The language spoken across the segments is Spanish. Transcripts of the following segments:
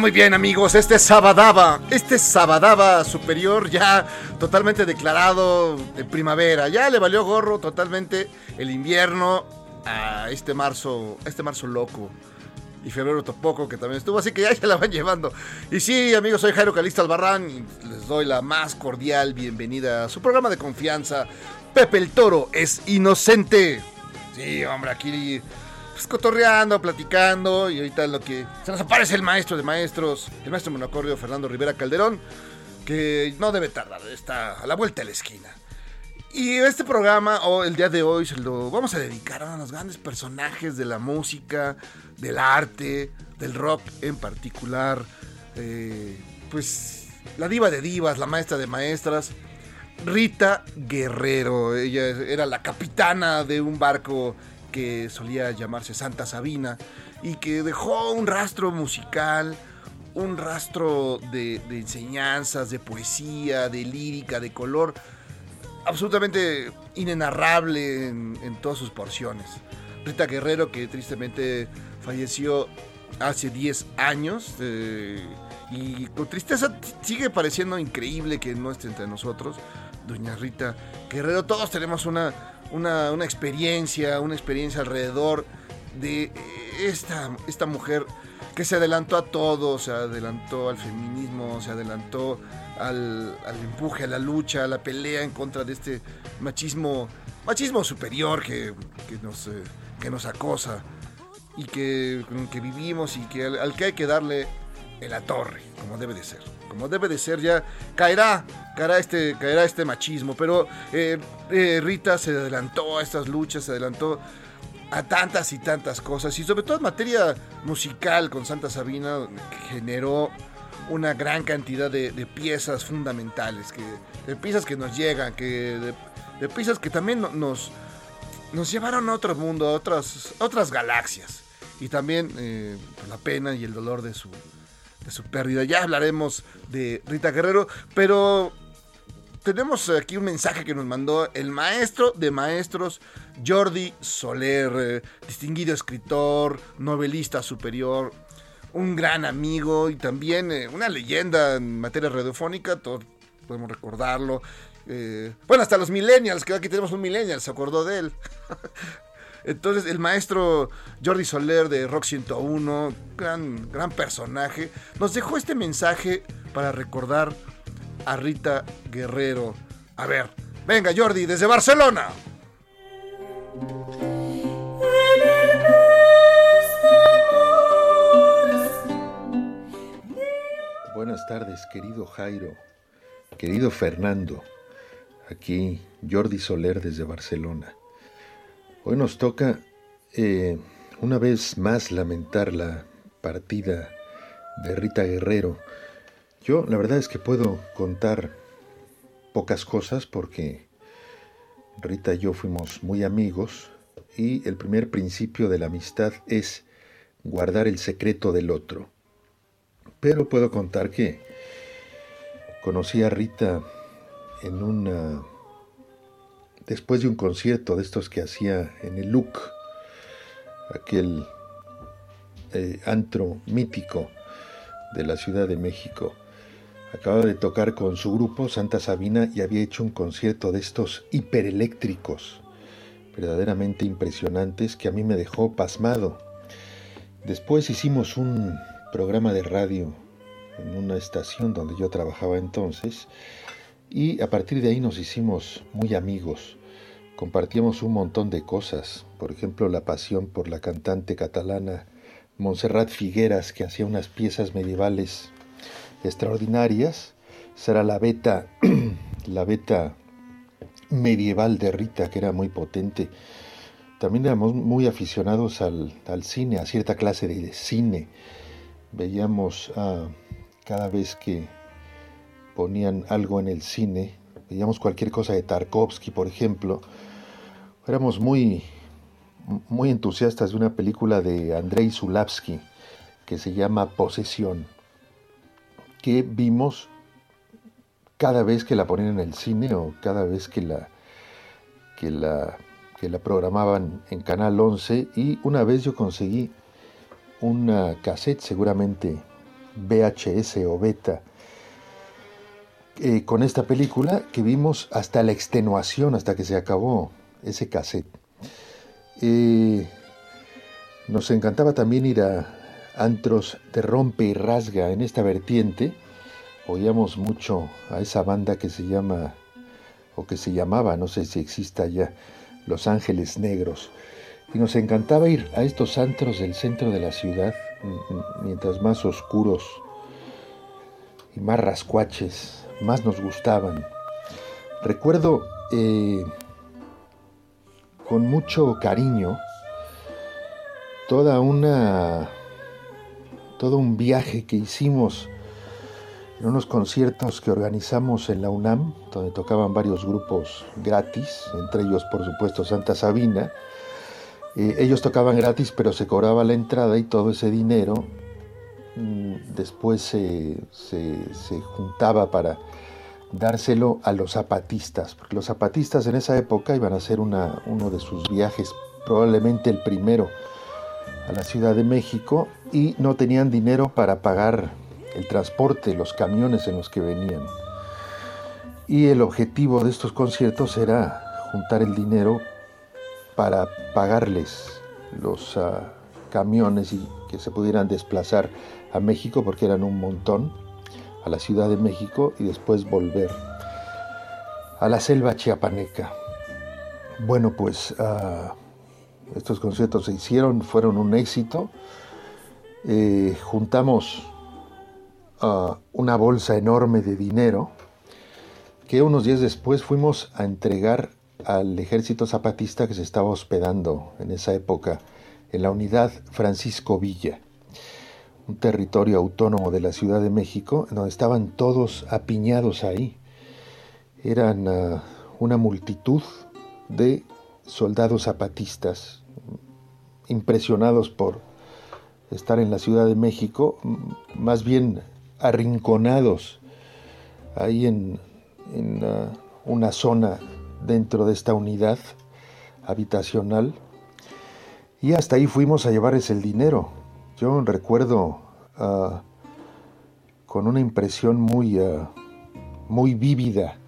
Muy bien amigos, este es Sabadaba, este es Sabadaba superior ya totalmente declarado de primavera, ya le valió gorro totalmente el invierno a este marzo, este marzo loco. Y febrero tampoco, que también estuvo, así que ya se la van llevando. Y sí, amigos, soy Jairo Calista Albarrán y les doy la más cordial bienvenida a su programa de confianza. Pepe el Toro es inocente. Sí, hombre, aquí pues, cotorreando, platicando, y ahorita lo que se nos aparece el maestro de maestros, el maestro monocordio Fernando Rivera Calderón, que no debe tardar, está a la vuelta de la esquina. Y este programa, o el día de hoy, se lo vamos a dedicar a los grandes personajes de la música, del arte, del rock en particular. eh, pues la diva de divas, la maestra de maestras, Rita Guerrero. Ella era la capitana de un barco que solía llamarse Santa Sabina y que dejó un rastro musical, un rastro de, enseñanzas, de poesía, de lírica, de color, absolutamente inenarrable en, en todas sus porciones. Rita Guerrero, que tristemente falleció hace 10 años, eh, y con tristeza sigue pareciendo increíble que no esté entre nosotros. Doña Rita Guerrero, todos tenemos una, una, una experiencia, una experiencia alrededor de esta, esta mujer que se adelantó a todo, se adelantó al feminismo, se adelantó al, al empuje, a la lucha, a la pelea en contra de este machismo, machismo superior que, que nos, eh, que nos acosa y que, que vivimos y que al, al que hay que darle la torre, como debe de ser. Como debe de ser, ya caerá, caerá este, caerá este machismo. Pero eh, eh, Rita se adelantó a estas luchas, se adelantó a tantas y tantas cosas. Y sobre todo en materia musical con Santa Sabina, generó una gran cantidad de, piezas fundamentales, que, de piezas que nos llegan, que de, piezas que también no- nos, llevaron a otro mundo, a otras, a otras galaxias. Y también eh, pues, la pena y el dolor de su, de su pérdida. Ya hablaremos de Rita Guerrero, pero tenemos aquí un mensaje que nos mandó el maestro de maestros, Jordi Soler, eh, distinguido escritor, novelista superior, un gran amigo y también eh, una leyenda en materia radiofónica, todos podemos recordarlo. Eh, bueno, hasta los millennials, que aquí tenemos un millennial, se acordó de él. Entonces, el maestro Jordi Soler de Rock 101, gran, gran personaje, nos dejó este mensaje para recordar a Rita Guerrero. A ver, venga Jordi, desde Barcelona. Buenas tardes, querido Jairo, querido Fernando, aquí Jordi Soler desde Barcelona. Hoy nos toca eh, una vez más lamentar la partida de Rita Guerrero. Yo la verdad es que puedo contar pocas cosas porque Rita y yo fuimos muy amigos y el primer principio de la amistad es guardar el secreto del otro. Pero puedo contar que conocí a Rita en una después de un concierto de estos que hacía en el LUC, aquel eh, antro mítico de la Ciudad de México. Acababa de tocar con su grupo Santa Sabina y había hecho un concierto de estos hipereléctricos, verdaderamente impresionantes, que a mí me dejó pasmado. Después hicimos un programa de radio en una estación donde yo trabajaba entonces y a partir de ahí nos hicimos muy amigos. Compartíamos un montón de cosas, por ejemplo la pasión por la cantante catalana Montserrat Figueras que hacía unas piezas medievales extraordinarias. Será la beta, la beta medieval de Rita que era muy potente. También éramos muy aficionados al, al cine, a cierta clase de cine veíamos cada vez que ponían algo en el cine, veíamos cualquier cosa de Tarkovsky, por ejemplo, éramos muy, muy entusiastas de una película de Andrei Zulavsky que se llama Posesión, que vimos cada vez que la ponían en el cine o cada vez que la, que la, que la programaban en Canal 11 y una vez yo conseguí una cassette, seguramente VHS o beta, eh, con esta película que vimos hasta la extenuación, hasta que se acabó ese cassette. Eh, nos encantaba también ir a antros de rompe y rasga en esta vertiente. Oíamos mucho a esa banda que se llama, o que se llamaba, no sé si exista ya, Los Ángeles Negros y nos encantaba ir a estos antros del centro de la ciudad, mientras más oscuros y más rascuaches, más nos gustaban. Recuerdo eh, con mucho cariño toda una todo un viaje que hicimos en unos conciertos que organizamos en la UNAM, donde tocaban varios grupos gratis, entre ellos por supuesto Santa Sabina, eh, ellos tocaban gratis, pero se cobraba la entrada y todo ese dinero mm, después se, juntaba para dárselo a los zapatistas, porque los zapatistas en esa época iban a hacer uno de sus viajes, probablemente el primero, a la Ciudad de México y no tenían dinero para pagar el transporte, los camiones en los que venían. Y el objetivo de estos conciertos era juntar el dinero para pagarles los ah, camiones y que se pudieran desplazar a México porque eran un montón, a la Ciudad de México y después volver a la selva chiapaneca. Bueno, pues ah, estos conciertos se hicieron, fueron un éxito. Eh, juntamos ah, una bolsa enorme de dinero que unos días después fuimos a entregar al ejército zapatista que se estaba hospedando en esa época en la unidad Francisco Villa, un territorio autónomo de la Ciudad de México, donde estaban todos apiñados ahí. Eran ah, una multitud de soldados zapatistas, impresionados por estar en la Ciudad de México, más bien arrinconados ahí en, ah, una zona dentro de esta unidad habitacional y hasta ahí fuimos a llevarles el dinero. Yo recuerdo ah, con una impresión muy, ah, muy vívida,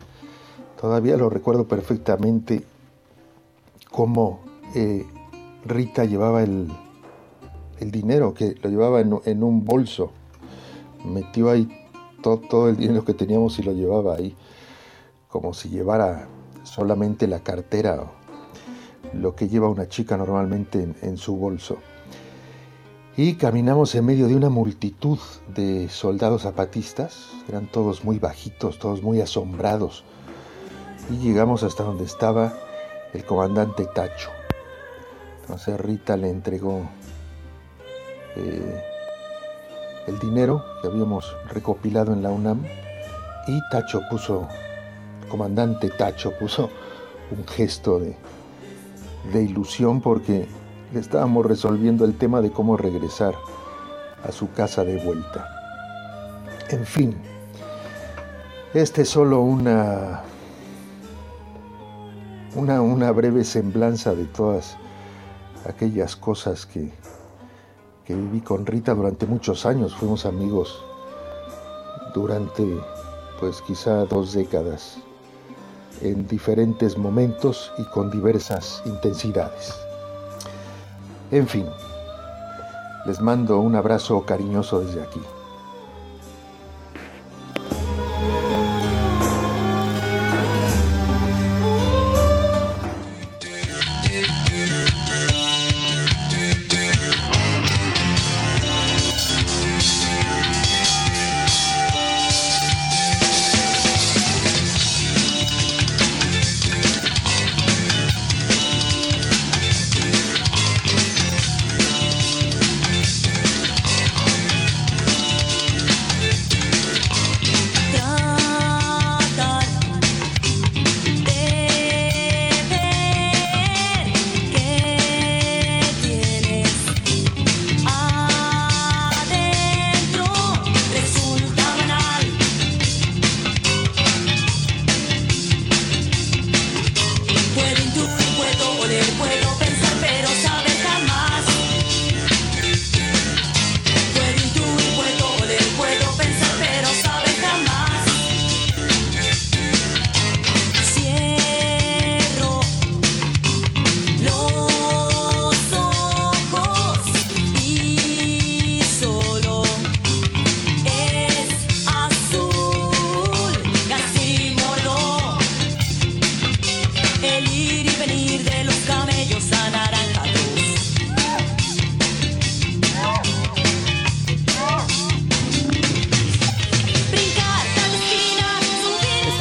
todavía lo recuerdo perfectamente, cómo eh, Rita llevaba el, el dinero, que lo llevaba en, un bolso. Metió ahí todo, todo el dinero que teníamos y lo llevaba ahí, como si llevara solamente la cartera o lo que lleva una chica normalmente en, en su bolso. Y caminamos en medio de una multitud de soldados zapatistas, eran todos muy bajitos, todos muy asombrados. Y llegamos hasta donde estaba el comandante Tacho. Entonces Rita le entregó eh, el dinero que habíamos recopilado en la UNAM y Tacho puso, el comandante Tacho puso un gesto de, de ilusión porque estábamos resolviendo el tema de cómo regresar a su casa de vuelta. En fin, este es solo una, una, una breve semblanza de todas aquellas cosas que, que viví con Rita durante muchos años. Fuimos amigos durante, pues quizá dos décadas, en diferentes momentos y con diversas intensidades. En fin, les mando un abrazo cariñoso desde aquí.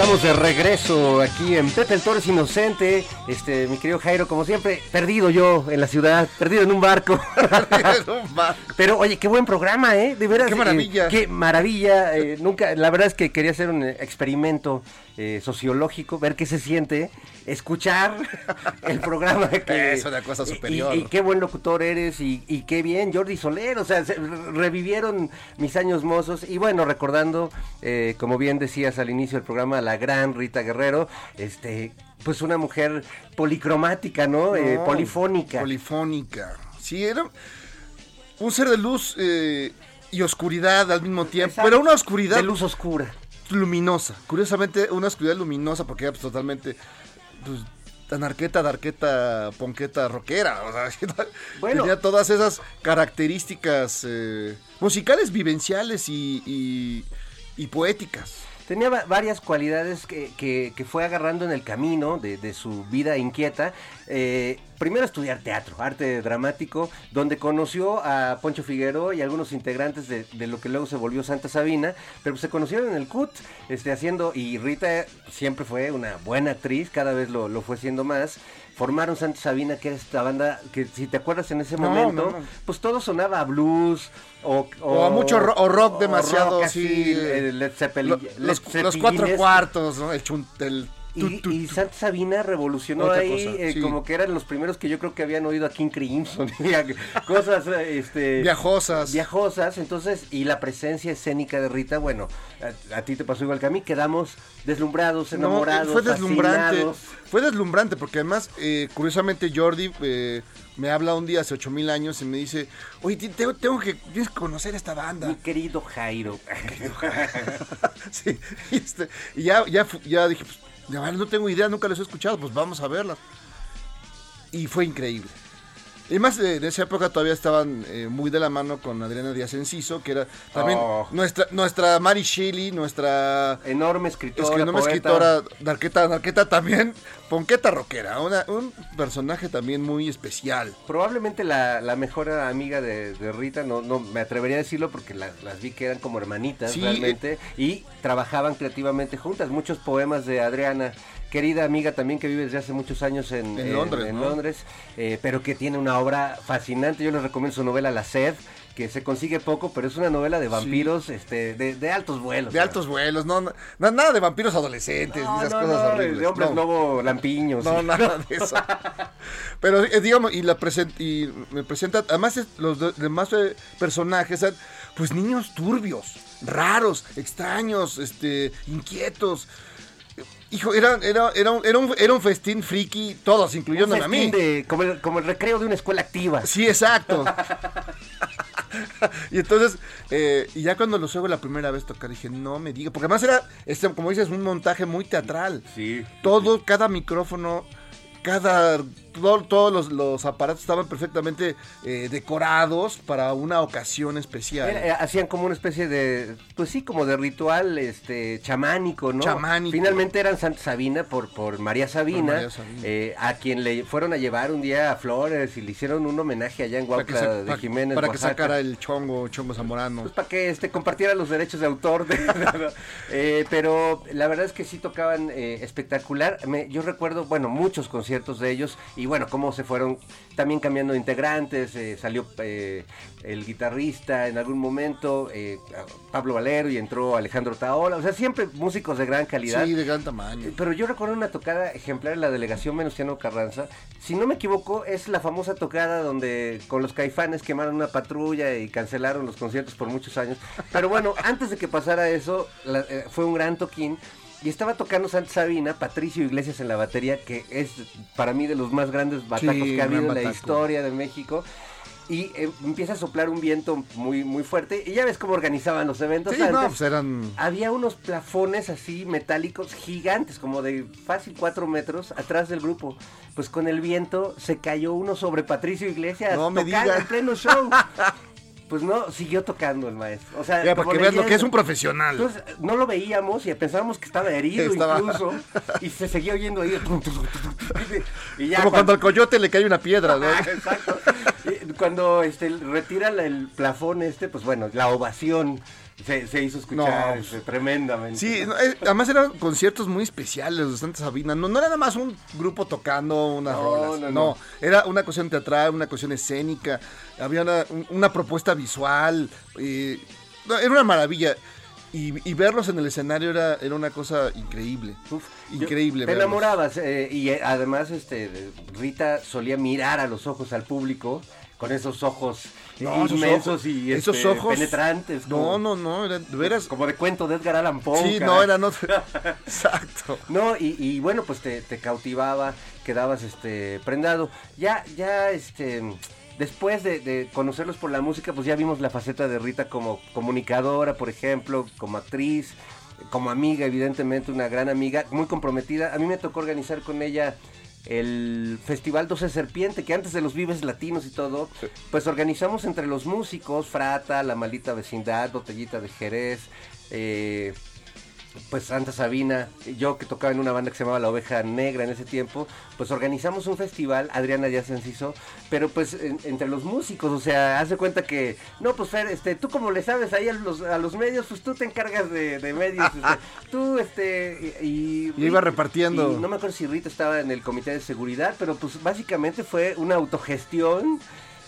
Estamos de regreso aquí en Pepe el Toro es Inocente. Este, mi querido Jairo, como siempre, perdido yo en la ciudad, perdido en un barco. Pero oye, qué buen programa, ¿eh? De veras. Qué eh, maravilla. qué maravilla. eh, nunca, la verdad es que quería hacer un eh, experimento eh, sociológico, ver qué se siente, escuchar el programa. Que, Es una cosa y- superior. Y, qué buen locutor eres y, y qué bien, Jordi Soler. O sea, se- revivieron mis años mozos. Y bueno, recordando, eh, como bien decías al inicio del programa, la gran Rita Guerrero, este. Pues una mujer policromática, ¿no? Eh, polifónica. Polifónica. Sí, era un ser de luz eh, y oscuridad al mismo tiempo. Exacto. Pero una oscuridad de luz oscura. Luminosa. Curiosamente, una oscuridad luminosa porque era pues, totalmente pues, anarqueta, darqueta, ponqueta, rockera. O sea, Bueno. tenía todas esas características eh, musicales, vivenciales y, y- y poéticas. Tenía va- varias cualidades que, que- fue agarrando en el camino de, su vida inquieta. Eh, primero estudiar teatro, arte dramático, donde conoció a Poncho Figueroa y algunos integrantes de, de lo que luego se volvió Santa Sabina, pero se conocieron en el CUT, este, haciendo, y Rita siempre fue una buena actriz, cada vez lo, lo fue siendo más. Formaron Santa Sabina, que era esta banda que, si te acuerdas en ese No, momento, no, no. pues todo sonaba a blues o, O a mucho ro- o rock demasiado rock así, Led Zeppelin- Lo- Led los, los cuatro cuartos, ¿no? El chun- el Y, tu. Santa Sabina revolucionó Otra ahí, cosa, eh, sí. como que eran los primeros que yo creo que habían oído a King Crimson, cosas este, Viajosas. viajosas, entonces, y la presencia escénica de Rita, bueno, a, a ti te pasó igual que a mí, quedamos deslumbrados, No, enamorados, fue deslumbrante. fascinados. Fue deslumbrante porque además, eh, curiosamente, Jordi eh, me habla un día hace 8000 años y me dice: Oye, tengo, tengo que tienes que conocer esta banda. Mi querido Jairo. sí, y, este, y ya, ya, ya dije: pues, no tengo idea, nunca los he escuchado, pues vamos a verlas. Y fue increíble. Y más eh, en esa época todavía estaban eh, muy de la mano con Adriana Díaz Enciso, que era también Oh. nuestra, nuestra Mary Shelley, nuestra Enorme escritora. es que escritora, también, Ponqueta Rockera, una- un personaje también muy especial. Probablemente la, la mejor amiga de, de Rita, no, no me atrevería a decirlo porque la- las vi que eran como hermanitas Sí, realmente y trabajaban creativamente juntas. Muchos poemas de Adriana, querida amiga también que vive desde hace muchos años en, En Londres, en ¿no? Londres, eh, pero que tiene una obra fascinante. Yo les recomiendo su novela La Sed, que se consigue poco, pero es una novela de vampiros este, de, de altos vuelos. De altos vuelos, no, no- nada de vampiros adolescentes, No, ni esas no, cosas horribles. de hombres no. lobo lampiños. No, sí. nada de eso. Pero eh, digamos, y la present, y me presenta, además es- los de- demás eh, personajes, pues niños turbios, raros, extraños, este, inquietos. Hijo, era, era, era, un, era, un, era un festín friki, todos, Un incluyéndome a mí. festín de- como, el, como el recreo de una escuela activa. Sí, exacto. y entonces, eh, y ya cuando los oigo la primera vez tocar, dije, no me diga, porque además era, este, como dices, un montaje muy teatral. Sí. Todo, cada micrófono, cada, todo- todos los, los aparatos estaban perfectamente eh, decorados para una ocasión especial. Era- eh, hacían como una especie de, pues sí, como de ritual este chamánico, ¿no? Chamánico. Finalmente eran Santa Sabina por, por María Sabina, María Sabina. eh, a quien le fueron a llevar un día a Flores y le hicieron un homenaje allá en Huautla sa- de Jiménez, para que sacara el chongo, chongo zamorano. Pues para que este, compartiera los derechos de autor. de- Eh, pero la verdad es que sí tocaban eh, espectacular. Me- yo recuerdo, bueno, muchos conciertos de ellos y bueno, cómo se fueron también cambiando de integrantes. eh, salió eh, el guitarrista en algún momento, eh, Pablo Valero y entró Alejandro Taola. O sea, siempre músicos de gran calidad. Sí, de gran tamaño. Pero yo recuerdo una tocada ejemplar en la delegación Venustiano Carranza. Si no me equivoco, es la famosa tocada donde con los caifanes quemaron una patrulla y cancelaron los conciertos por muchos años. Pero bueno, antes de que pasara eso, la- fue un gran toquín. Y estaba tocando Santa Sabina, Patricio Iglesias en la batería, que es para mí de los más grandes batacos Sí, que ha habido en la historia de México. Y eh, empieza a soplar un viento muy, muy fuerte. Y ya ves cómo organizaban los eventos Sí, antes no, pues eran... había unos plafones así metálicos gigantes, como de fácil cuatro metros, atrás del grupo. Pues con el viento se cayó uno sobre Patricio Iglesias No me diga. en pleno show. Pues no, siguió tocando el maestro. O sea, Ya, para como que veas lo que es un profesional. Entonces no lo veíamos y pensábamos que estaba herido Estaba- incluso. Y se seguía oyendo ahí. Y ya Como cuando al coyote le cae una piedra, ¿no? Ah, Exacto. Y Cuando este, retiran el plafón este, pues bueno, la ovación se, se hizo escuchar No. este, tremendamente. Sí, no, además eran conciertos muy especiales los de Santa Sabina. No, no era nada más un grupo tocando unas No, rolas. no, No, no. era una cuestión teatral, una cuestión escénica. Había una, un- una propuesta visual. eh, era una maravilla. Y, y verlos en el escenario era, era una cosa increíble. Uf, increíble. Te verlos. enamorabas eh, y eh, además este Rita solía mirar a los ojos al público con esos ojos No, esos inmensos ojos- y esos este, ojos- penetrantes. No, como- no, no. Eran, de veras. Como de cuento de Edgar Allan Poe. Sí, caray. no, eran otro. Exacto. No, y, y bueno, pues te, te cautivaba, quedabas este prendado. Ya, ya, este, después de, de conocerlos por la música, pues ya vimos la faceta de Rita como comunicadora, por ejemplo, como actriz, como amiga, evidentemente, una gran amiga, muy comprometida. A mí me tocó organizar con ella el Festival 12 Serpiente, que antes de los Vives Latinos y todo, pues organizamos entre los músicos, Frata, La Maldita Vecindad, Botellita de Jerez, eh, pues Santa Sabina, yo que tocaba en una banda que se llamaba La Oveja Negra en ese tiempo, pues organizamos un festival, Adriana ya se enciso, pero pues en- entre los músicos, o sea, hace cuenta que, no, pues Fer, este, tú como le sabes ahí a los, a los medios, pues tú te encargas de, de medios, este, tú, este, y... Y iba repartiendo. y no me acuerdo si Rita estaba en el comité de seguridad, pero pues básicamente fue una autogestión.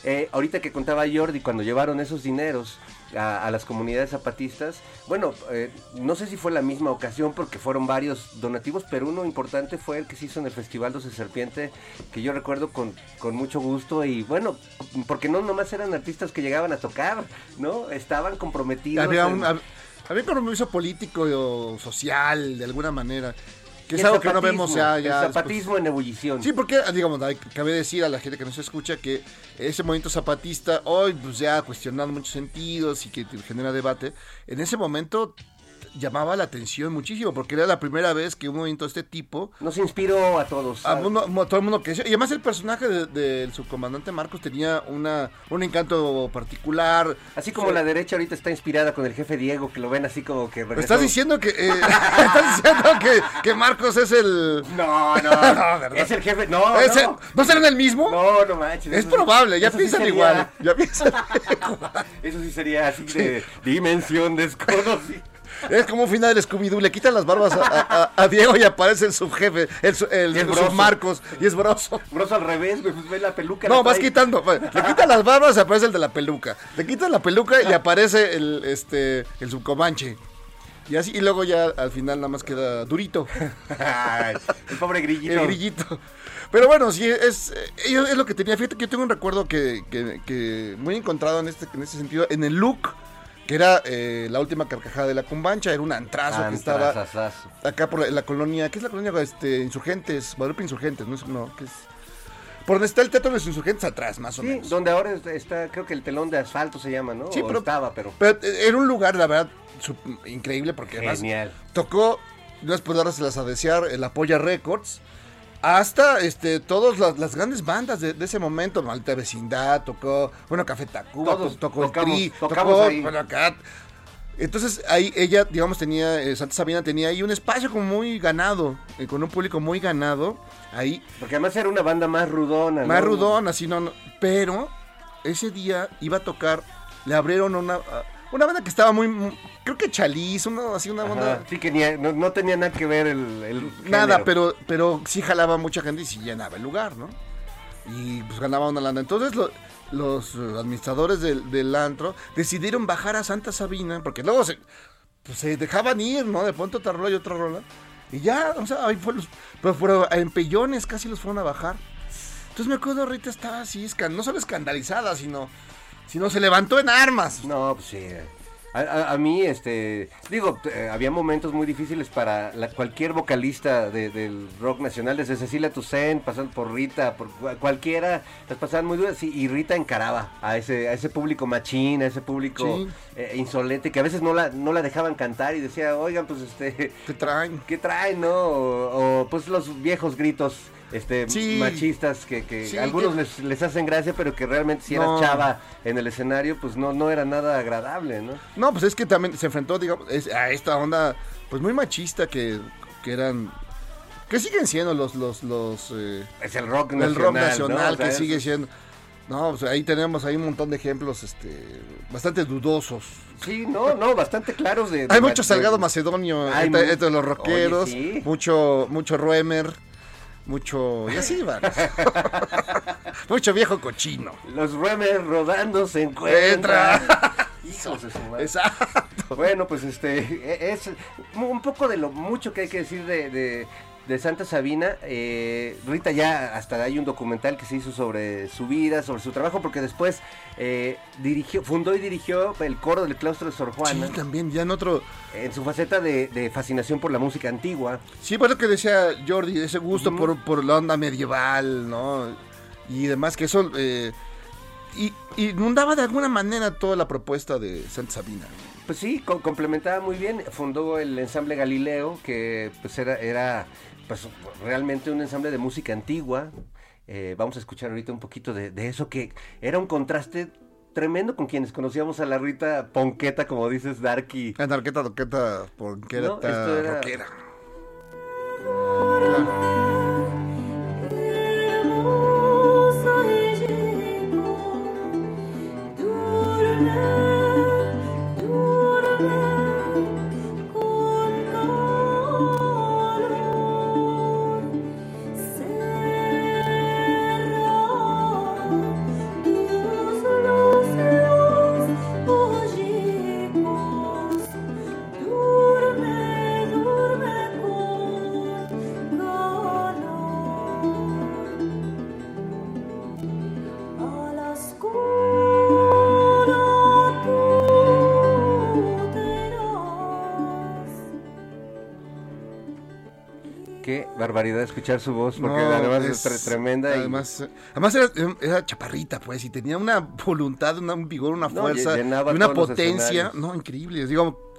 Eh, ahorita que contaba Jordi, cuando llevaron esos dineros a, a las comunidades zapatistas, bueno, eh, no sé si fue la misma ocasión porque fueron varios donativos, pero uno importante fue el que se hizo en el Festival 12 Serpiente, que yo recuerdo con, con mucho gusto y bueno, porque no nomás eran artistas que llegaban a tocar, ¿no? Estaban comprometidos. Había en- un, hab- había un compromiso político o social, de alguna manera. Que es el algo que no vemos ya. el ya después. zapatismo en ebullición. Sí, porque, digamos, hay- cabe decir a la gente que nos escucha que ese movimiento zapatista, hoy pues ya ha cuestionado muchos sentidos y que genera debate, en ese momento llamaba la atención muchísimo, porque era la primera vez que un movimiento de este tipo Nos inspiró a todos. a uno- mo- todo el mundo que y además el personaje de- del subcomandante Marcos tenía una un encanto particular. Así como la derecha ahorita está inspirada con el jefe Diego, que lo ven así como que regresó. Estás diciendo que eh, estás diciendo que, que Marcos es el No, no, ¿verdad? es el jefe. No, ¿Es el- no. ¿No serán el mismo? No, no manches. Es probable, ya sí piensan sería- igual. Ya piensan igual. Eso sí sería así de dimensión desconocida. Es como un final del Scooby-Doo. Le quitan las barbas a, a- a- a Diego y aparece el subjefe, el, el, es el submarcos, y es broso. Broso al revés, güey, pues ve la peluca. No, vas quitando. Le quitan las barbas y aparece el de la peluca. Le quitan la peluca y aparece el, este, el subcomanche. Y así, y luego ya al final nada más queda durito. Ay, el pobre grillito. El grillito. Pero bueno, sí, es, eh, es lo que tenía. Fíjate que yo tengo un recuerdo que, que- que muy encontrado en este, en este sentido. En el look, que era eh, la última carcajada de la cumbancha, era un antrazo que estaba acá por la, la colonia. ¿Qué es la colonia? Este, Insurgentes, Guadalupe Insurgentes, no, no, ¿qué es? Por donde está el teatro de los Insurgentes atrás, más o Sí, menos. donde ahora está- está, creo que el telón de asfalto se llama, ¿no? Sí, O pero- estaba, pero Pero eh, era un lugar, la verdad, increíble porque además genial. tocó, no es por dárselas a desear, el Apoya Records, hasta este, todas las, las grandes bandas de, de ese momento, Malta Vecindad, tocó, bueno, Café Tacuba, Todos tocó tocamos- el Tri, tocamos tocó, ahí. bueno, acá. Entonces ahí ella, digamos, tenía, eh, Santa Sabina tenía ahí un espacio como muy ganado, eh, con un público muy ganado, ahí Porque además era una banda más rudona, más ¿no? rudón, así no, no- Pero ese día iba a tocar, le abrieron una, una banda que estaba muy, muy- creo que Chaliz, una, así una Ajá, banda. Sí, que ni- no, no tenía nada que ver el, el Nada, pero, pero sí jalaba mucha gente y sí llenaba el lugar, ¿no? Y pues ganaba una lana. Entonces lo- los administradores del, del antro decidieron bajar a Santa Sabina, porque luego se, pues, se dejaban ir, ¿no? De pronto otra rola y otra rola. Y ya, o sea, ahí fue los, pero fueron en pellones casi los fueron a bajar. Entonces me acuerdo, Rita estaba así, no solo escandalizada, sino, sino se levantó en armas. No, pues sí. A, a- a mí, este, digo, eh, había momentos muy difíciles para la- cualquier vocalista de- del rock nacional, desde Cecilia Toussaint, pasando por Rita, por cua- cualquiera, las pasaban muy duras, sí, y Rita encaraba a ese, a ese público machín, a ese público Sí. eh, insolente, que a veces no la, no la dejaban cantar y decía, oigan, pues este, ¿Qué traen? ¿qué traen, no? O, o, pues los viejos gritos. Este, Sí. machistas que, que Sí, algunos que- les, les hacen gracia, pero que realmente si eras No. chava en el escenario, pues no, no era nada agradable, ¿no? No, pues es que también se enfrentó, digamos, a esta onda, pues muy machista que, que eran, que siguen siendo los, los, los, eh, Es el rock nacional. el rock ¿no? nacional O sea, que es- sigue siendo. No, pues ahí tenemos ahí un montón de ejemplos, este, bastante dudosos. Sí, no, no, bastante claros de... Hay mucho de- Salgado Macedonio entre, los rockeros, Oye, sí. mucho, mucho Ruemer, mucho, y así van. mucho viejo cochino. Los Remer rodando se encuentran. Entra. Hijos de su madre. Exacto. Bueno, pues este, e- es un poco de lo mucho que hay que decir de, de- de Santa Sabina. Eh, Rita ya hasta hay un documental que se hizo sobre su vida, sobre su trabajo, porque después eh, dirigió, fundó y dirigió el coro del claustro de Sor Juana. Sí, también, ya en otro. En su faceta de, de fascinación por la música antigua. Sí, por lo que decía Jordi, ese gusto por, por la onda medieval, ¿no? Y demás, que eso. eh, y, inundaba de alguna manera toda la propuesta de Santa Sabina. Pues sí, co- complementaba muy bien. Fundó el ensamble Galileo, que pues era, era pues, realmente un ensamble de música antigua. Eh, vamos a escuchar ahorita un poquito de, de eso, que era un contraste tremendo con quienes conocíamos a la Rita Ponqueta, como dices, Darky. La narqueta, doqueta, porque era No, esto era- rockera. Durme, barbaridad escuchar su voz, porque No, además es, tre- tremenda. y- Además, eh, además era, era chaparrita, pues, y tenía una voluntad, una- un vigor, una fuerza, y una potencia, no, increíble. Digo,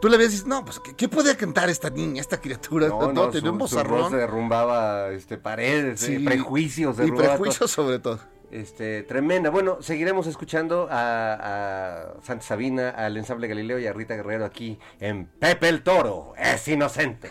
tú le ves y dices, no, pues, ¿qué, qué puede cantar esta niña, esta criatura? No, No, no, tenía un su voz bozarrón. derrumbaba este, paredes, Sí. eh, prejuicios. Y prejuicios sobre todo. todo. Este, tremenda. Bueno, seguiremos escuchando a, a Santa Sabina, al ensamble Galileo y a Rita Guerrero aquí en Pepe el Toro. Es inocente.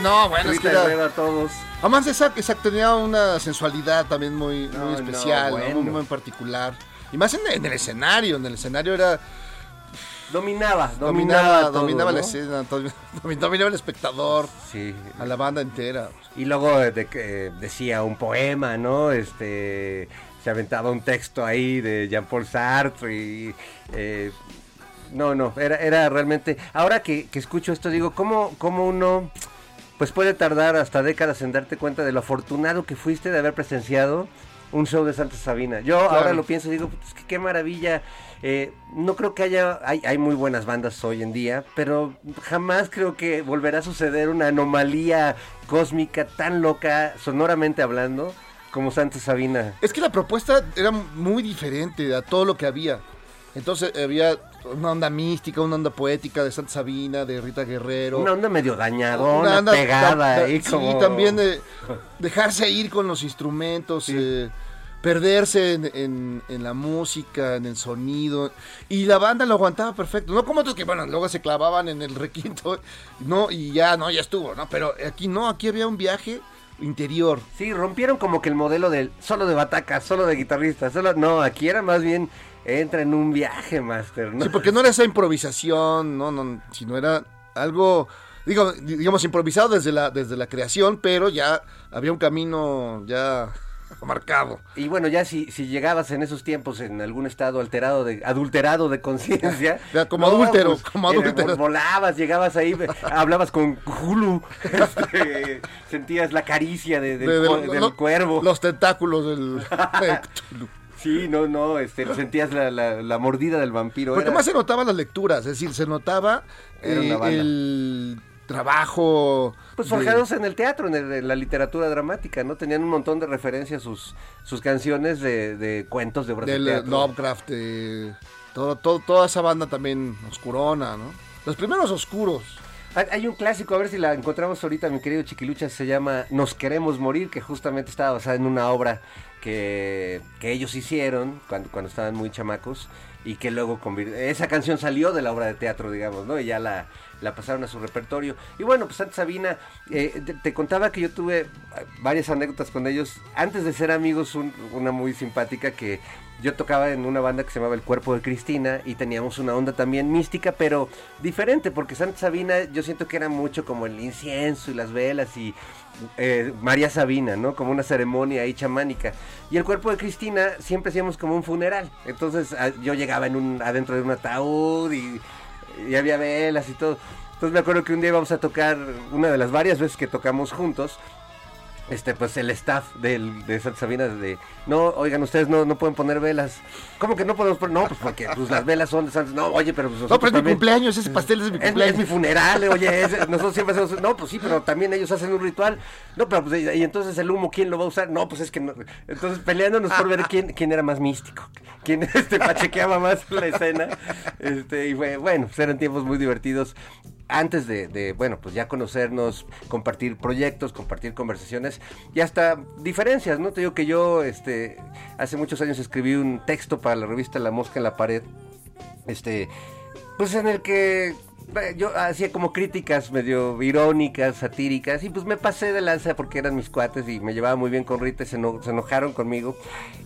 No, bueno, es que era- a todos. Además, tenía una sensualidad también muy, No, muy especial, ¿no? bueno. muy, muy en particular. Y más en, en el escenario, en el escenario era... Dominaba, dominaba, Dominaba, todo, dominaba la escena, dominaba el espectador, Sí. a la banda entera. Y luego de que decía un poema, ¿no? Este se aventaba un texto ahí de Jean-Paul Sartre y eh, no, no, era, era realmente. Ahora que, que escucho esto, digo, ¿cómo, ¿cómo uno pues puede tardar hasta décadas en darte cuenta de lo afortunado que fuiste de haber presenciado un show de Santa Sabina? Yo ahora lo pienso y digo, pues, que qué maravilla. Eh, no creo que haya, hay, hay muy buenas bandas hoy en día, pero jamás creo que volverá a suceder una anomalía cósmica tan loca, sonoramente hablando, como Santa Sabina. Es que la propuesta era muy diferente a todo lo que había. Entonces había una onda mística, una onda poética de Santa Sabina, de Rita Guerrero. Una onda medio dañadona, Una onda pegada ta- ahí sí, como... también de dejarse ir con los instrumentos, eh, perderse en, en- en la música, en el sonido. Y la banda lo aguantaba perfecto. No como otros que, bueno, luego se clavaban en el requinto, no, y ya, no, ya estuvo, ¿no? Pero aquí no, aquí había un viaje interior. Sí, rompieron como que el modelo del solo de bataca, solo de guitarrista, solo... No, aquí era más bien, entra en un viaje, Master, ¿no? Sí, porque no era esa improvisación, no, no, sino era algo, digo, digamos, improvisado desde la, desde la creación, pero ya había un camino ya marcado. Y bueno, ya si, si llegabas en esos tiempos en algún estado alterado de adulterado de conciencia, como adúltero, como era- adúltero. volabas, llegabas ahí, hablabas con Hulu, este, sentías la caricia de- del, De- lo- del cuervo. Los tentáculos del... de Cthulhu. Sí, no, no, este, sentías la, la- la mordida del vampiro. Porque era- más se notaban las lecturas, es decir, se notaba eh, el trabajo... Pues de- forjados en el teatro, en, el- en la literatura dramática, ¿no? Tenían un montón de referencias sus, sus canciones de, de cuentos de obras de teatro. Lovecraft, de todo, todo- toda esa banda también oscurona, ¿no? Los primeros oscuros. Hay, un clásico, a ver si la encontramos ahorita, mi querido Chiquilucha, se llama Nos queremos morir, que justamente estaba basada en una obra que, que ellos hicieron cuando, cuando estaban muy chamacos y que luego convir- esa canción salió de la obra de teatro, digamos, ¿no? Y ya la, la pasaron a su repertorio. Y bueno, pues antes Sabina, eh, te, contaba que yo tuve varias anécdotas con ellos. Antes de ser amigos, un- una muy simpática que yo tocaba en una banda que se llamaba El Cuerpo de Cristina y teníamos una onda también mística, pero diferente, porque Santa Sabina yo siento que era mucho como el incienso y las velas y eh, María Sabina, ¿no? Como una ceremonia ahí chamánica. Y el Cuerpo de Cristina siempre hacíamos como un funeral. Entonces a- yo llegaba en un, adentro de un ataúd y y había velas y todo. Entonces me acuerdo que un día íbamos a tocar, una de las varias veces que tocamos juntos, este, pues el staff del, de Santa Sabina de, no, oigan, ustedes no, no pueden poner velas. ¿Cómo que no podemos poner? No, pues porque pues, las velas son de Santa No, oye, pero pues No, pero es mi cumpleaños, ese pastel es mi cumpleaños. es mi funeral, eh, oye, es- nosotros siempre hacemos, no, pues sí, pero también ellos hacen un ritual, no, pero pues, y, y entonces el humo, ¿quién lo va a usar? No, pues es que no, entonces peleándonos por ver quién, quién era más místico, quién este, pachequeaba más la escena, este, y fue, bueno, pues eran tiempos muy divertidos, antes de, bueno, pues ya conocernos, compartir proyectos, compartir conversaciones y hasta diferencias, ¿no? Te digo que yo, este, hace muchos años escribí un texto para la revista La Mosca en la Pared, este, pues en el que eh, yo hacía como críticas medio irónicas, satíricas, y pues me pasé de lanza porque eran mis cuates y me llevaba muy bien con Rita, se, eno- se enojaron conmigo,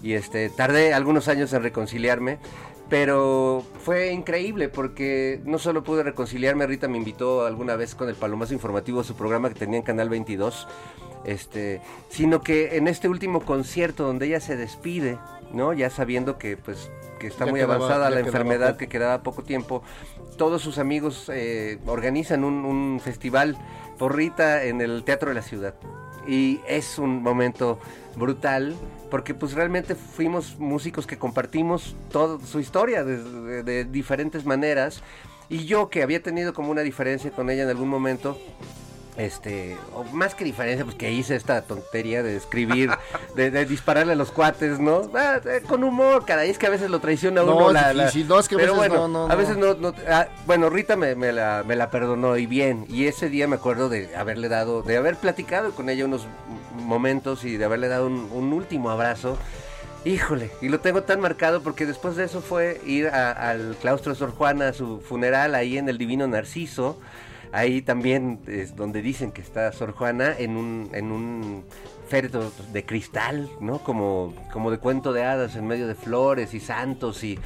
y este, tardé algunos años en reconciliarme, pero fue increíble porque no solo pude reconciliarme, Rita me invitó alguna vez con el Palomazo Informativo a su programa que tenía en Canal 22, este, sino que en este último concierto donde ella se despide, ¿no? Ya sabiendo que pues que está Ya muy quedaba- avanzada la enfermedad, poco. que quedaba poco tiempo, todos sus amigos eh, organizan un, un festival por Rita en el Teatro de la Ciudad. Y es un momento brutal porque pues realmente fuimos músicos que compartimos toda su historia de, de- de diferentes maneras. Y yo que había tenido como una diferencia con ella en algún momento, este, o más que diferencia, pues que hice esta tontería de escribir, de, de dispararle a los cuates, ¿no? Ah, eh, con humor, caray, es que a veces lo traiciona No, uno es la, la- no, es que a pero veces bueno, no, no, a no. veces no, no- ah, bueno, Rita me, me la, me la perdonó y bien, y ese día me acuerdo de haberle dado, de haber platicado con ella unos momentos y de haberle dado un, un último abrazo. Híjole, y lo tengo tan marcado porque después de eso fue ir a- al claustro de Sor Juana a su funeral ahí en el Divino Narciso. Ahí también es donde dicen que está Sor Juana en un, en un féretro de cristal, ¿no? Como, como de cuento de hadas en medio de flores y santos y,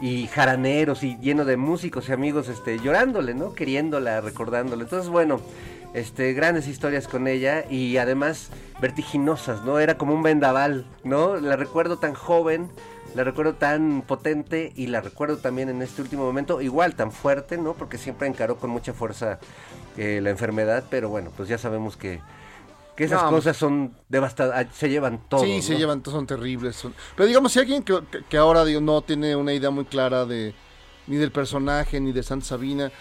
y jaraneros y lleno de músicos y amigos este, llorándole, ¿no? Queriéndola, recordándole. Entonces, bueno, este, grandes historias con ella y además vertiginosas, ¿no? Era como un vendaval, ¿no? La recuerdo tan joven, la recuerdo tan potente y la recuerdo también en este último momento igual tan fuerte, ¿no? Porque siempre encaró con mucha fuerza eh, la enfermedad, pero bueno, pues ya sabemos que, que esas No, cosas son devastadoras, se llevan todo. sí, se llevan, son terribles. son- Pero digamos, si alguien que, que- ahora digo, no tiene una idea muy clara de ni del personaje ni de Santa Sabina,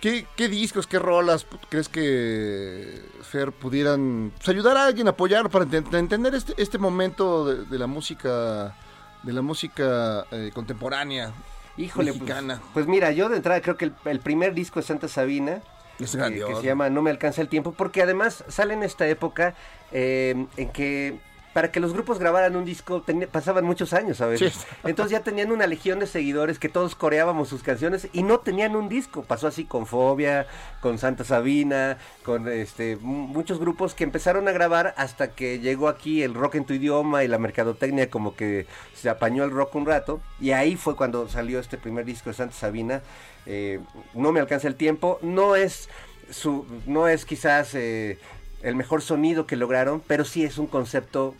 ¿qué, qué discos, qué rolas crees que Fer pudieran pues, ayudar a alguien a apoyar para enten- entender este, este momento de, de la música de la música eh, contemporánea Híjole, pues, mexicana? pues mira, yo de entrada creo que el, el primer disco de Santa Sabina, Es que, grandioso. que se llama No me alcanza el tiempo, porque además sale en esta época eh, en que para que los grupos grabaran un disco ten- pasaban muchos años a veces. Sí. Entonces ya tenían una legión de seguidores que todos coreábamos sus canciones y no tenían un disco. Pasó así con Fobia, con Santa Sabina, con este mu- muchos grupos que empezaron a grabar hasta que llegó aquí el rock en tu idioma y la mercadotecnia como que se apañó el rock un rato y ahí fue cuando salió este primer disco de Santa Sabina. Eh, no me alcanza el tiempo, no es su, no es quizás eh, el mejor sonido que lograron, pero sí es un concepto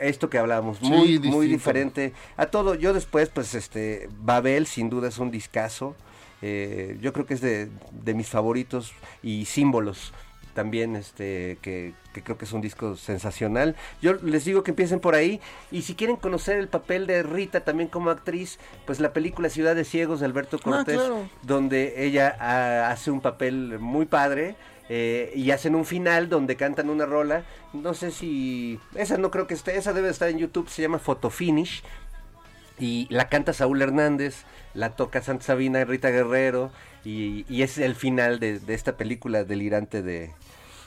esto que hablábamos, Sí, muy, muy diferente a todo. Yo después, pues, este, Babel sin duda es un discazo. Eh, yo creo que es de, de mis favoritos y símbolos también, este, que, que creo que es un disco sensacional. Yo les digo que empiecen por ahí y si quieren conocer el papel de Rita también como actriz, pues la película Ciudad de Ciegos de Alberto Cortés, claro. donde ella ah, hace un papel muy padre. Eh, y hacen un final donde cantan una rola. No sé si. Esa no creo que esté. Esa debe estar en YouTube. Se llama Photo Finish. Y la canta Saúl Hernández. La toca Santa Sabina y Rita Guerrero. Y, y es el final de, de esta película delirante de.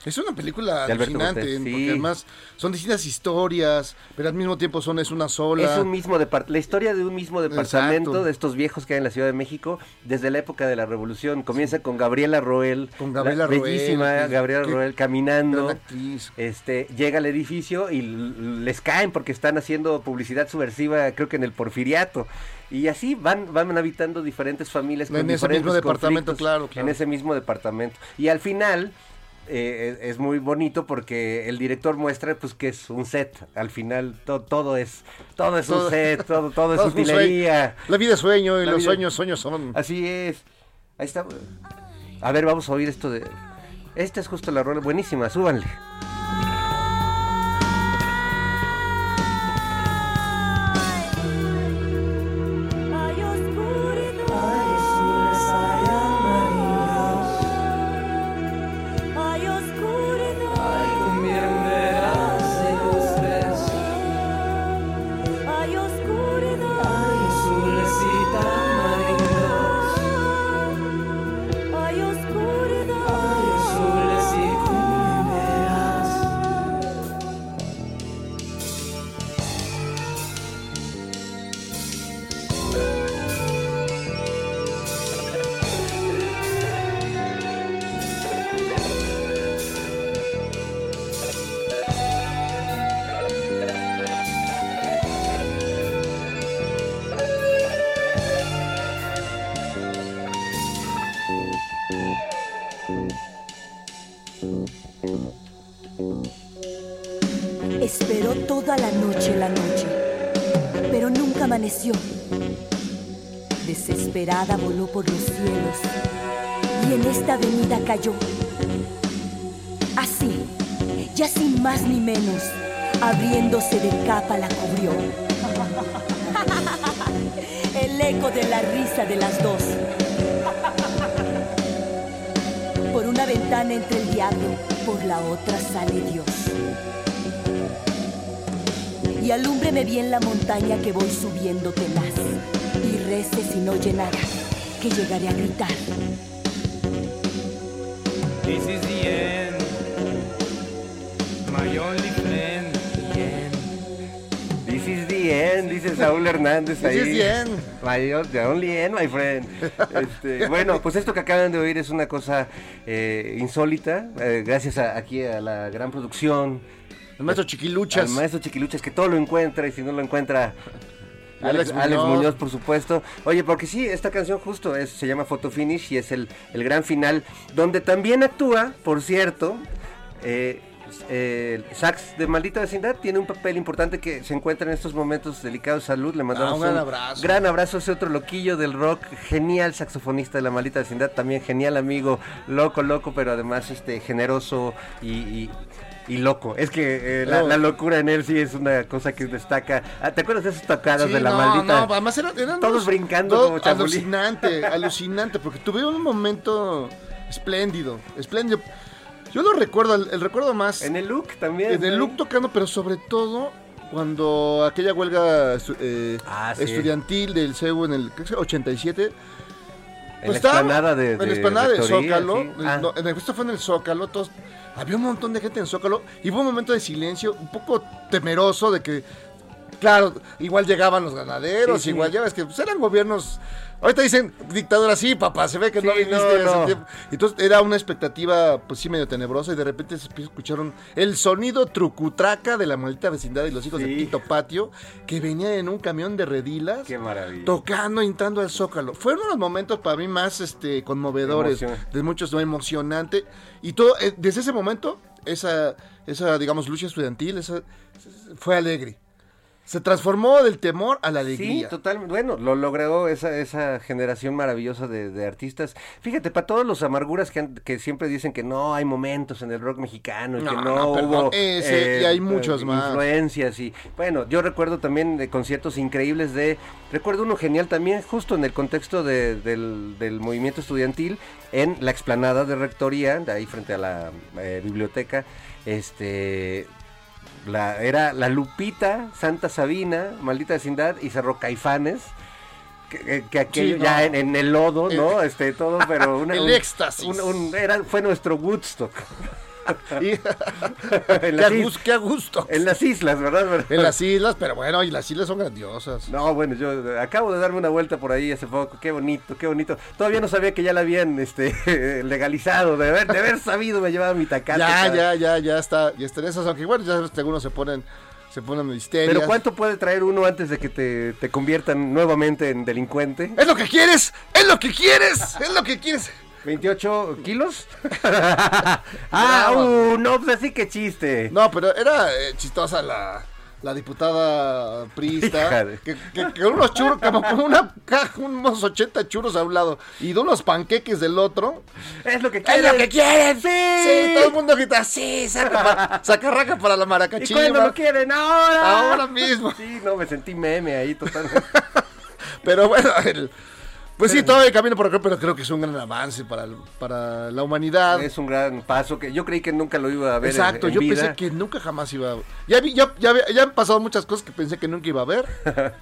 Es una película alucinante, Cortés, porque además son distintas historias, pero al mismo tiempo son es una sola. Es un mismo depart- la historia de un mismo departamento Exacto. de estos viejos que hay en la Ciudad de México desde la época de la Revolución. Comienza con Gabriela Roel, Con Gabriela la Roel, bellísima Gabriela Roel caminando. Este llega al edificio y les caen porque están haciendo publicidad subversiva, creo que en el Porfiriato. Y así van van habitando diferentes familias con En ese mismo departamento, claro, claro. En ese mismo departamento. Y al final eh, es, muy bonito porque el director muestra pues que es un set. Al final to- todo es todo es Todo- un set, todo todo es utilería. La vida es sueño y La los vida- sueños, sueños son. Así es. Ahí está. A ver, vamos a oír esto de. Esta es justo la rola, buenísima, súbanle. Desesperada voló por los cielos y en esta avenida cayó. Así, ya sin más ni menos, abriéndose de capa la cubrió. El eco de la risa de las dos. Por una ventana entre el diablo, por la otra sale Dios y alúmbreme bien la montaña que voy subiendo tenaz. Y rece si no llenara, que llegaré a gritar. This is the end. My only friend. The end. This is the end, dice Saúl Hernández This ahí. is the end. My, the only end, my friend. Este, bueno, pues esto que acaban de oír es una cosa eh, insólita, eh, gracias a, aquí a la gran producción. El maestro Chiquiluchas. Al maestro Chiquiluchas, que todo lo encuentra y si no lo encuentra... Alex, Alex Alex Muñoz. Por supuesto. Oye, porque sí, esta canción justo es, se llama Photo Finish y es el, el gran final, donde también actúa, por cierto, eh, eh, el sax de Maldita Vecindad tiene un papel importante que se encuentra en estos momentos delicados de salud. Le mandamos Ah, un gran abrazo. gran abrazo a ese otro loquillo del rock, genial saxofonista de la Maldita Vecindad, también genial amigo, loco, loco, pero además este generoso y... y- y loco, es que eh, la, locura en él sí es una cosa que destaca. Ah, ¿Te acuerdas de esas tocadas Sí, de la no, maldita? No, además eran, eran Todos dos- brincando dos- como. Alucinante, alucinante, porque tuvieron un momento espléndido, espléndido. Yo lo recuerdo, el, el recuerdo más En el look también. en el look tocando, pero sobre todo cuando aquella huelga eh, Ah, sí. estudiantil del CEU en el creo que fue 87. En la explanada de, en la de explanada de Zócalo. en- Ah, no, en el- esto fue en el Zócalo. Todos, había un montón de gente en Zócalo. Y hubo un momento de silencio, un poco temeroso de que. Claro, igual llegaban los ganaderos, Sí, sí. igual ya ves que pues, eran gobiernos. Ahorita dicen dictadura, sí, papá, se ve que no Sí, no, ese no. tiempo. Entonces era una expectativa, pues sí, medio tenebrosa. Y de repente se escucharon el sonido trucutraca de la maldita vecindad y los hijos de Sí. Quinto Patio, que venían en un camión de redilas qué maravilla. tocando, entrando al Zócalo. Fueron unos momentos para mí más este, conmovedores, de muchos, no, emocionante. Y todo, eh, desde ese momento, esa, esa, digamos, lucha estudiantil, esa, fue alegre. Se transformó del temor a la Sí, alegría. totalmente. Bueno, lo logró esa, esa generación maravillosa de, de artistas. Fíjate, para todos los amarguras que, han- que siempre dicen que no hay momentos en el rock mexicano y que No, no, no, perdón, hubo ese, y hay muchos más. influencias y bueno, yo recuerdo también de conciertos increíbles de recuerdo uno genial también justo en el contexto de- del, del movimiento estudiantil en la explanada de rectoría, de ahí frente a la eh, biblioteca, este la, era la Lupita, Santa Sabina, Maldita Vecindad y Cerro Caifanes. Que, que- que aquello Sí, no. ya en, en el lodo, ¿no? Este, todo, pero una, El un- éxtasis. un- un- era, fue nuestro Woodstock. Y- en, qué, las a gusto, en las islas, ¿verdad? En las islas, pero bueno, y las islas son grandiosas. No, bueno, yo acabo de darme una vuelta por ahí hace poco, qué bonito, qué bonito. Todavía no sabía que ya la habían este, legalizado, de haber, de haber sabido me llevaba mi tacate. Ya, ya, ya, ya está, ya está en esas, aunque bueno, ya sabes que algunos se ponen, se ponen misterios. Pero ¿cuánto puede traer uno antes de que te, te conviertan nuevamente en delincuente? ¡Es lo que quieres! ¡Es lo que quieres! ¡Es lo que quieres! ¿28 kilos? ah, uh, no, pues así que chiste. No, pero era eh, chistosa la, la diputada priista, que, que- que unos churros, como con una caja, unos 80 churros a un lado y de unos panqueques del otro. Es lo que ¡Es quieren. lo que quieren! Sí. Sí, todo el mundo grita, sí, saca, pa- saca raca para la ¿Y maracachimba. cuándo lo quieren? ¡Ahora! Ahora mismo. Sí, no, me sentí meme ahí totalmente. Pero bueno, el- pues sí, todavía camino por acá, pero creo que es un gran avance para, para la humanidad. es un gran paso que yo creí que nunca lo iba a ver en- Exacto, en yo vida. pensé que nunca jamás iba a... Ya, vi- ya, ya, ya han pasado muchas cosas que pensé que nunca iba a ver.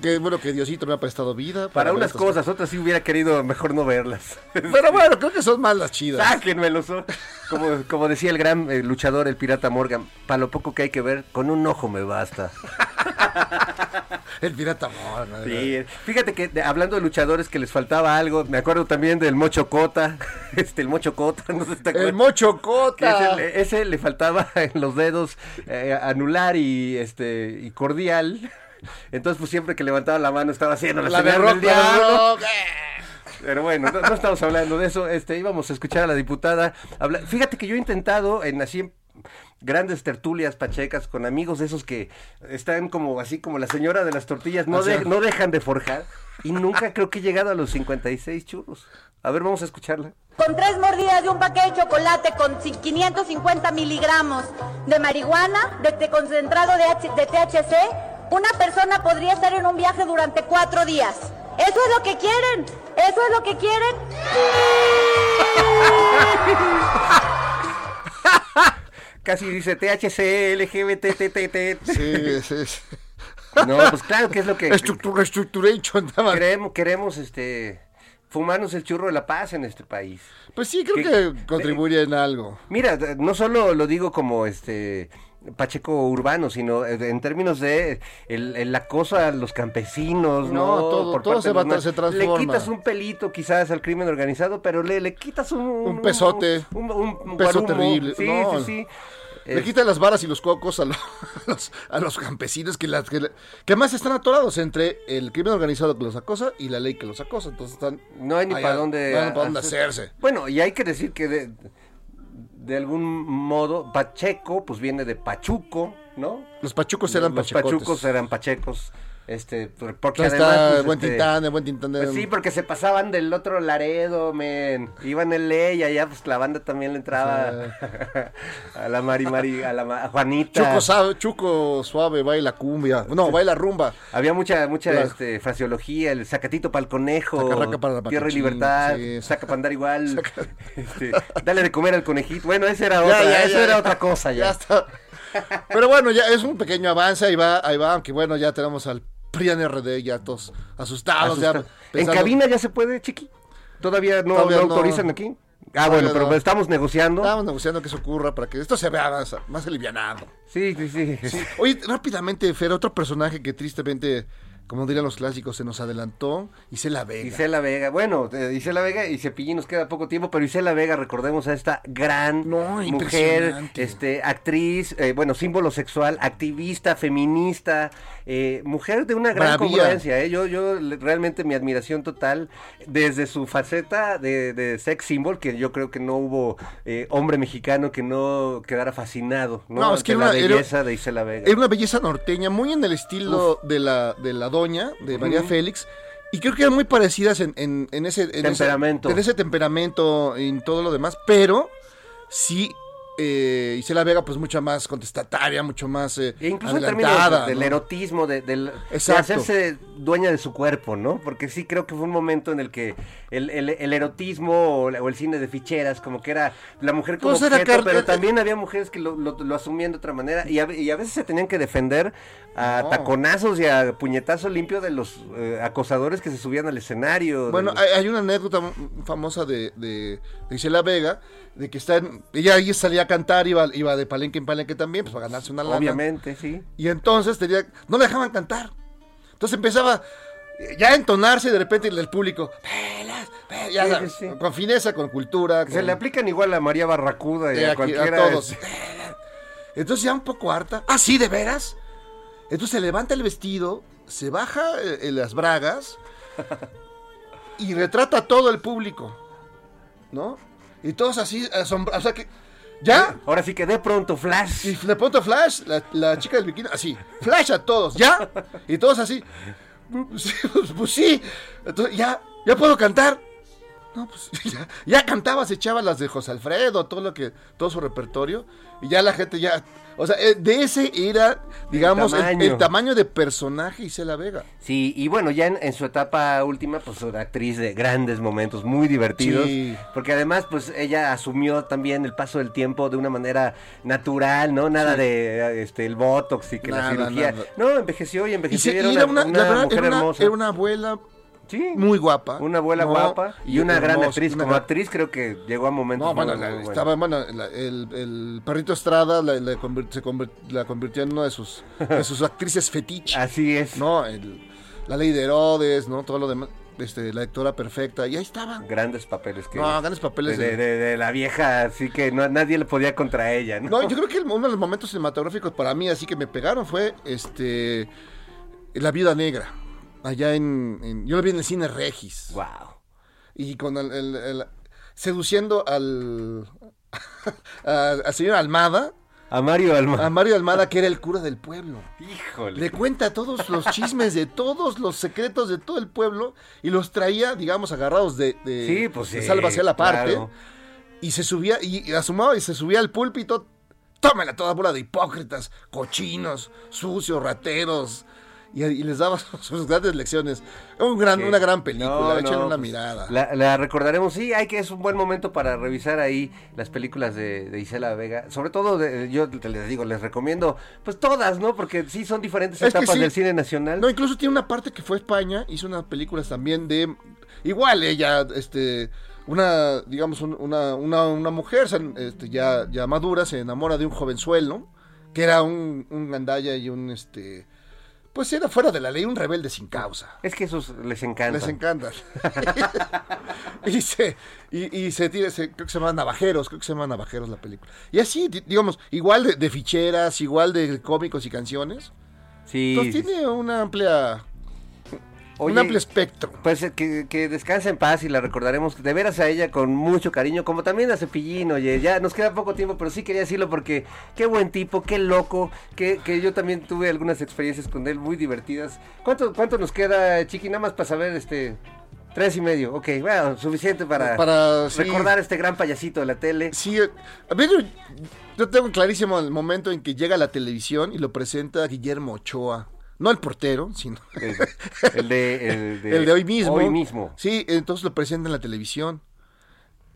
que bueno, que Diosito me ha prestado vida. Para unas cosas, otras sí hubiera querido mejor no verlas. Pero bueno, creo que son más las chidas. Sáquenmelos. Como, como decía el gran eh, luchador, el pirata Morgan, para lo poco que hay que ver, con un ojo me basta. El pirata Morgan. Sí, fíjate que de- hablando de luchadores que les faltaba algo, me acuerdo también del Mocho Cota, este, el Mocho Cota, no sé si te El. Mocho Cota. ese, ese le faltaba en los dedos eh, anular y este y cordial. Entonces, pues siempre que levantaba la mano estaba haciendo la, La de señal rock, del la de diablo. Pero bueno, no, no estamos hablando de eso. Este, íbamos a escuchar a la diputada. habla- Fíjate que yo he intentado en así en grandes tertulias pachecas con amigos de esos que están como así como la señora de las tortillas, no, de- no dejan de forjar. Y nunca creo que he llegado a los 56 churros. A ver, vamos a escucharla. Con tres mordidas de un paquete de chocolate con ci- 550 miligramos de marihuana, de té concentrado de, H- de THC, una persona podría estar en un viaje durante cuatro días. ¿Eso es lo que quieren? ¿Eso es lo que quieren? Casi dice THC, LGBT, Sí, sí, sí. No, pues claro que es lo que nada más. queremos, queremos este fumarnos el churro de la paz en este país. Pues sí, creo Que- que contribuye en algo. Mira, no solo lo digo como este Pacheco urbano, sino eh, en términos de el, el acoso a los campesinos, ¿no? No, todo- Por todo se va- se transforma. Le quitas un pelito quizás al crimen organizado, pero le, le quitas un... Un pesote, Un, un- peso guarumo. terrible. Sí, No, sí, sí. Le quitan las varas y los cocos a, lo- a los, a los campesinos que, las, que, que más están atorados entre el crimen organizado que los acosa y la ley que los acosa. Entonces están. No hay ni allá, para dónde, no hay para dónde hacer- hacerse. Bueno, y hay que decir que de, de algún modo Pacheco pues viene de Pachuco, ¿no? Los pachucos eran Los pachecotes. pachucos eran pachecos. Este, por- porque Entonces además, está pues, el buen este, Tintán, el buen Tintán. pues era sí, un- porque se pasaban del otro Laredo, men. Iban en ley y allá pues la banda también le entraba a la Mari Mari, a la a Juanita. Chuco, sabe- Chuco suave, baila cumbia. No, baila rumba. Había mucha, mucha La- este, fraseología, el sacatito para el conejo, Sacarraca para la tierra y libertad, sí. saca para andar igual, este, dale de comer al conejito. Bueno, esa era Ya, otra, ya, eso ya. era otra cosa ya. Ya está. Pero bueno, ya es un pequeño avance, ahí va, ahí va, aunque bueno, ya tenemos al PRIAN RD ya todos asustados. ya ¿En cabina ya se puede, chiqui? ¿Todavía no, Todavía no no. autorizan aquí? Ah, Todavía bueno, pero no. estamos negociando. Estamos negociando que eso ocurra para que esto se vea más, más alivianado. Sí, sí, sí. Sí. Oye, rápidamente, Fer, otro personaje que tristemente, como dirían los clásicos, se nos adelantó, Isela Vega. Isela Vega, bueno, eh, Isela Vega y Cepillín nos queda poco tiempo, pero Isela Vega, recordemos a esta gran No, mujer, este, actriz, eh, bueno, símbolo sexual, activista, feminista, eh, mujer de una gran Bravía. congruencia, eh, yo, yo realmente mi admiración total, desde su faceta de, de sex symbol, que yo creo que no hubo hombre mexicano que no quedara fascinado, ¿no? No, es que la una- era- belleza de Isela Vega. Era una belleza norteña, muy en el estilo de la, de la de María. Félix. Y creo que eran muy parecidas en, en- en ese en ese- Temperamento. en ese temperamento y en todo lo demás, pero sí, eh, Isela Vega, pues mucha más contestataria, mucho más eh, E incluso en adelantada. términos de- del erotismo, de, del, de Exacto. hacerse dueña de su cuerpo, ¿no? Porque sí creo que fue un momento en el que el, el- el erotismo o, la- o el cine de ficheras, como que era la mujer como Pues objeto, pero eh, también había mujeres que lo, lo- lo asumían de otra manera y a, y a veces se tenían que defender a No. taconazos y a puñetazo limpio de los eh, acosadores que se subían al escenario. Bueno, hay, hay una anécdota famosa de, de Isela Vega, de que está en- ella ahí salía a cantar, iba, iba de palenque en palenque también, pues para ganarse una lana. obviamente, sí. Y entonces tenía, no la dejaban cantar. Entonces empezaba eh, ya a entonarse y de repente el público, "Velas, velas", ya Sí, sabes, sí, sí. con fineza, con cultura. Se le aplican igual a María Barracuda y eh, a cualquiera. a todos. Entonces ya un poco harta. Ah, sí, de veras. Entonces se levanta el vestido, se baja eh, las bragas y retrata a todo el público. ¿No? Y todos así asombrados. O sea que ¿Ya? Ahora sí que de pronto, flash. Y de pronto Flash, la, la chica del bikini, así, Flash a todos, ¿ya? Y todos así, pues, sí, pues, pues sí, Entonces, ya, ya puedo cantar. No, pues ya, ya cantaba, se echaba las de José Alfredo, todo lo que, todo su repertorio, y ya la gente ya, o sea, eh, de ese era, digamos, el tamaño. el tamaño de personaje Isela Vega. Sí, y bueno, ya en, en su etapa última, pues una actriz de grandes momentos, muy divertidos. Sí. Porque además, pues ella asumió también el paso del tiempo de una manera natural, ¿no? Nada Sí. de este el botox y que Nada, la cirugía. nada. No, envejeció y Y, envejeció. se- y era una, una, verdad, mujer era una, hermosa. era una abuela Sí. muy guapa. Una abuela ¿no? guapa y una gran actriz. una Como gran- actriz creo que llegó a momentos No, bueno, muy, la- muy buenos. estaba, bueno, la- el, el perrito Estrada la, la se la convirtió en una de sus, de sus actrices fetiche. Así es. ¿No? El- la ley de Herodes, ¿no? Todo lo demás. Este, la lectora perfecta. Y ahí estaban. Grandes papeles que... No, grandes papeles de, de- de- de la vieja, así que no, nadie le podía contra ella, ¿no? No, yo creo que el- uno de los momentos cinematográficos para mí, así que me pegaron, fue este La Viuda Negra. Allá en, en- Yo lo vi en el cine Regis. Wow. Y con el, el- el- seduciendo al. al señor Almada. A Mario Alma. A Mario Almada, que era el cura del pueblo. Híjole. Le cuenta todos los chismes de todos los secretos de todo el pueblo y los traía, digamos, agarrados de, de, Sí, pues de sí, salva hacia la parte. claro. Y se subía, y, y asumaba y se subía al púlpito. Tómela toda bola de hipócritas, cochinos, sucios, rateros. Y, y les daba sus grandes lecciones. Un gran. Una gran película, No, una pues, mirada. La, la recordaremos, sí, hay que es un buen momento para revisar ahí las películas de, de Isela Vega. Sobre todo, de- yo te- les digo, les recomiendo, pues todas, ¿no? Porque sí son diferentes Es etapas sí. del cine nacional. No, incluso tiene una parte que fue a España, hizo unas películas también de. Igual ella, este. Una, digamos, un- una, una, una mujer este, ya, ya madura se enamora de un jovenzuelo, que era un, un gandalla y un, este. Pues era fuera de la ley, un rebelde sin causa. Es que esos les encanta. Les encanta. y se, y, y se tira, se- creo que se llama Navajeros, creo que se llama Navajeros la película. Y así, di- digamos, igual de, de ficheras, igual de cómicos y canciones. Sí. Entonces tiene una amplia. Oye, un amplio espectro. Pues eh, que, que descanse en paz y la recordaremos de veras a ella con mucho cariño, como también a Cepillín, oye, ya nos queda poco tiempo, pero sí quería decirlo porque qué buen tipo, qué loco, que, que yo también tuve algunas experiencias con él muy divertidas. ¿Cuánto, cuánto nos queda, Chiqui? Nada más para saber, este, tres y medio, ok, bueno, suficiente para, Para, sí. recordar este gran payasito de la tele. Sí, eh, a ver, yo, yo tengo clarísimo el momento en que llega a la televisión y lo presenta Guillermo Ochoa. No el portero, sino El, el de, el, de, el de hoy mismo. Hoy mismo. Sí, entonces lo presenta en la televisión.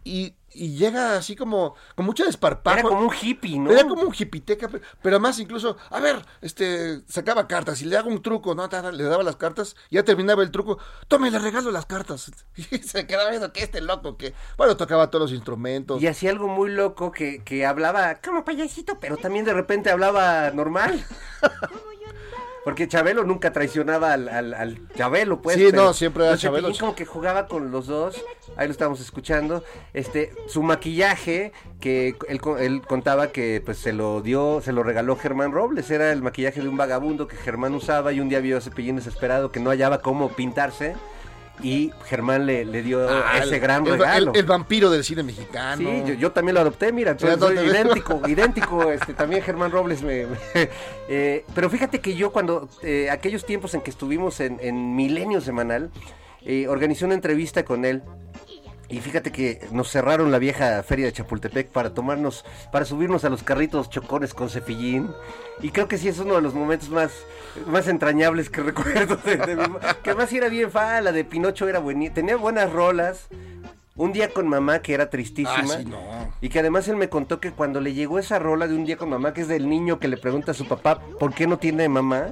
Y, y llega así como con mucho desparpajo. Era como un hippie, ¿no? Era como un hippiteca, pero, pero además incluso, a ver, este, sacaba cartas y le hago un truco, ¿no? Le daba las cartas, ya terminaba el truco, tome, le regalo las cartas. Y se quedaba viendo que este loco que, bueno, tocaba todos los instrumentos. Y hacía algo muy loco que, que hablaba como payasito, pero también de repente hablaba normal. Porque Chabelo nunca traicionaba al, al, al Chabelo, pues. Sí, pero no, siempre era los Cepillín Chabelo. como que jugaba con los dos, ahí lo estábamos escuchando. Este, su maquillaje, que él, él contaba que pues se lo dio, se lo regaló Germán Robles, era el maquillaje de un vagabundo que Germán usaba y un día vio a Cepillín desesperado que no hallaba cómo pintarse. Y Germán le, le dio Ah, ese gran el- regalo. El, el vampiro del cine mexicano. Sí, yo, yo también lo adopté, mira, entonces soy idéntico, idéntico, este, también Germán Robles me... me- eh, pero fíjate que yo cuando, eh, aquellos tiempos en que estuvimos en, en Milenio Semanal, eh, organizé una entrevista con él y fíjate que nos cerraron la vieja feria de Chapultepec para tomarnos, para subirnos a los carritos chocones con cepillín. Y creo que sí es uno de los momentos más, más entrañables que recuerdo de, de mi Que además era bien fa, la de Pinocho era buenísima, tenía buenas rolas. Un día con mamá que era tristísima. Ah, sí, no. Y que además él me contó que cuando le llegó esa rola de un día con mamá, que es del niño que le pregunta a su papá por qué no tiene mamá.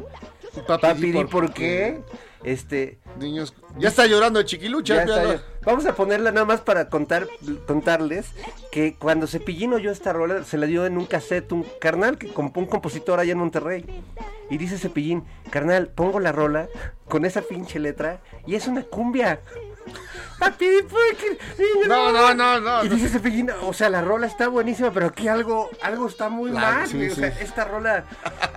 Papi, di por qué. Este, Niños, ya está llorando el chiquilucha. está. Vamos a ponerla nada más para contar, contarles que cuando Cepillín oyó esta rola, se la dio en un cassette, un carnal, que comp- un compositor allá en Monterrey. Y dice Cepillín, carnal, pongo la rola con esa pinche letra y es una cumbia. Papi, ¿por qué? No, no, no, no. Y dice Cepillín, o sea, la rola está buenísima, pero aquí algo, algo está muy Claro, mal. sí, güey. O sea, sí. esta rola,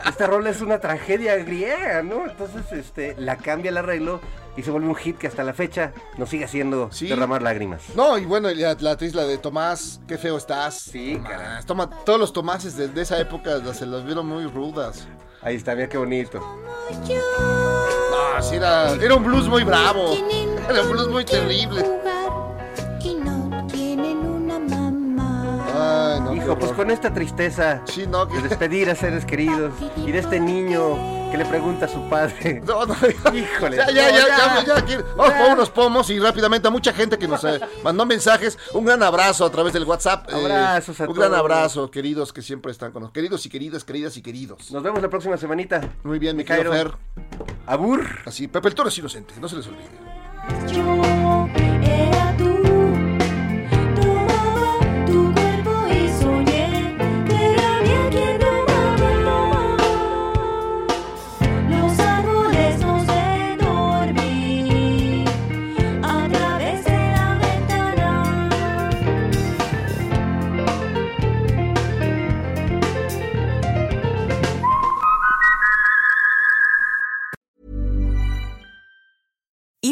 esta rola es una tragedia griega, ¿no? Entonces, este, la cambia el arreglo y se vuelve un hit que hasta la fecha nos sigue haciendo Sí. derramar lágrimas. No, y bueno, la, la actriz, la de Tomás, qué feo estás. Sí, caray. Toma, todos los Tomases de, de esa época se las vieron muy rudas. Ahí está, mira qué bonito. Ah, sí, era, era un blues muy bravo. Era un blues muy terrible. Hijo, pues con esta tristeza Sí, no, que... de despedir a seres queridos y de este niño que le pregunta a su padre. No, no, Híjole. Ya, ya, ya, ya, ya, Vamos por unos pomos y rápidamente a mucha gente que nos eh, mandó mensajes. Un gran abrazo a través del WhatsApp. eh, Abrazos a Un gran abrazo, queridos que siempre están con nosotros. Queridos y queridas, queridas y queridos. Nos vemos la próxima semanita. Muy bien, mi querido Fer. Abur. Así, Pepe el Toro es inocente, no se les olvide.